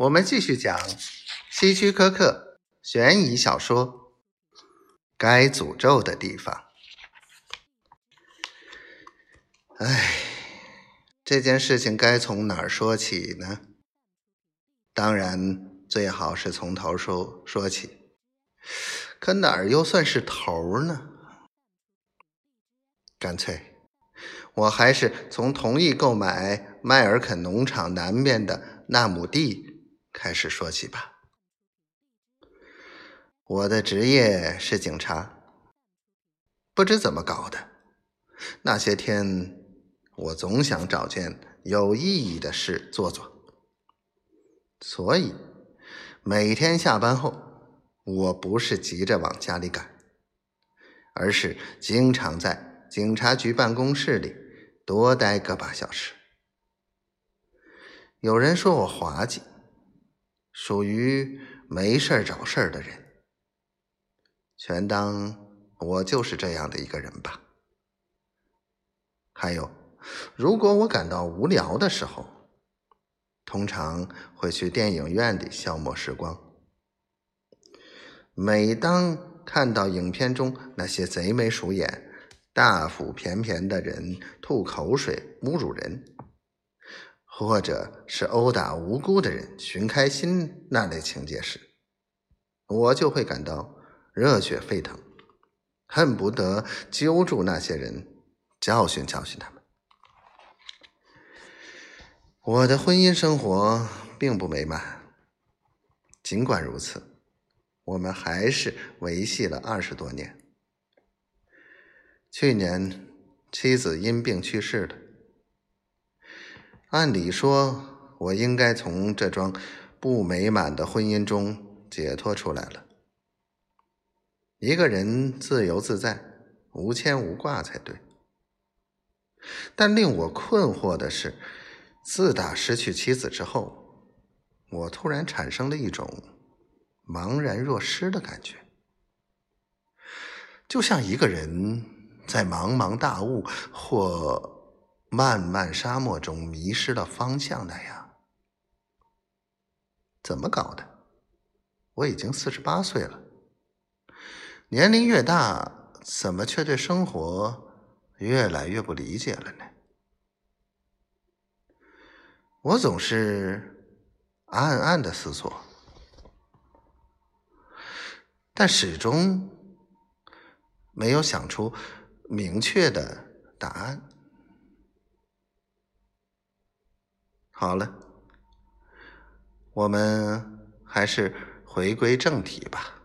我们继续讲希区柯克悬疑小说《该诅咒的地方》。哎，这件事情该从哪儿说起呢？当然，最好是从头说说起。可哪儿又算是头呢？干脆，我还是从同意购买迈尔肯农场南边的那亩地。开始说起吧。我的职业是警察，不知怎么搞的，那些天我总想找件有意义的事做做，所以每天下班后，我不是急着往家里赶，而是经常在警察局办公室里多待个把小时。有人说我滑稽。属于没事找事儿的人，全当我就是这样的一个人吧。还有，如果我感到无聊的时候，通常会去电影院里消磨时光。每当看到影片中那些贼眉鼠眼、大腹便便的人吐口水、侮辱人。或者是殴打无辜的人寻开心那类情节时，我就会感到热血沸腾，恨不得揪住那些人教训教训他们。我的婚姻生活并不美满，尽管如此，我们还是维系了二十多年。去年妻子因病去世了。按理说，我应该从这桩不美满的婚姻中解脱出来了。一个人自由自在、无牵无挂才对。但令我困惑的是，自打失去妻子之后，我突然产生了一种茫然若失的感觉，就像一个人在茫茫大雾或……漫漫沙漠中迷失了方向的呀，怎么搞的？我已经四十八岁了，年龄越大，怎么却对生活越来越不理解了呢？我总是暗暗的思索，但始终没有想出明确的答案。好了，我们还是回归正题吧。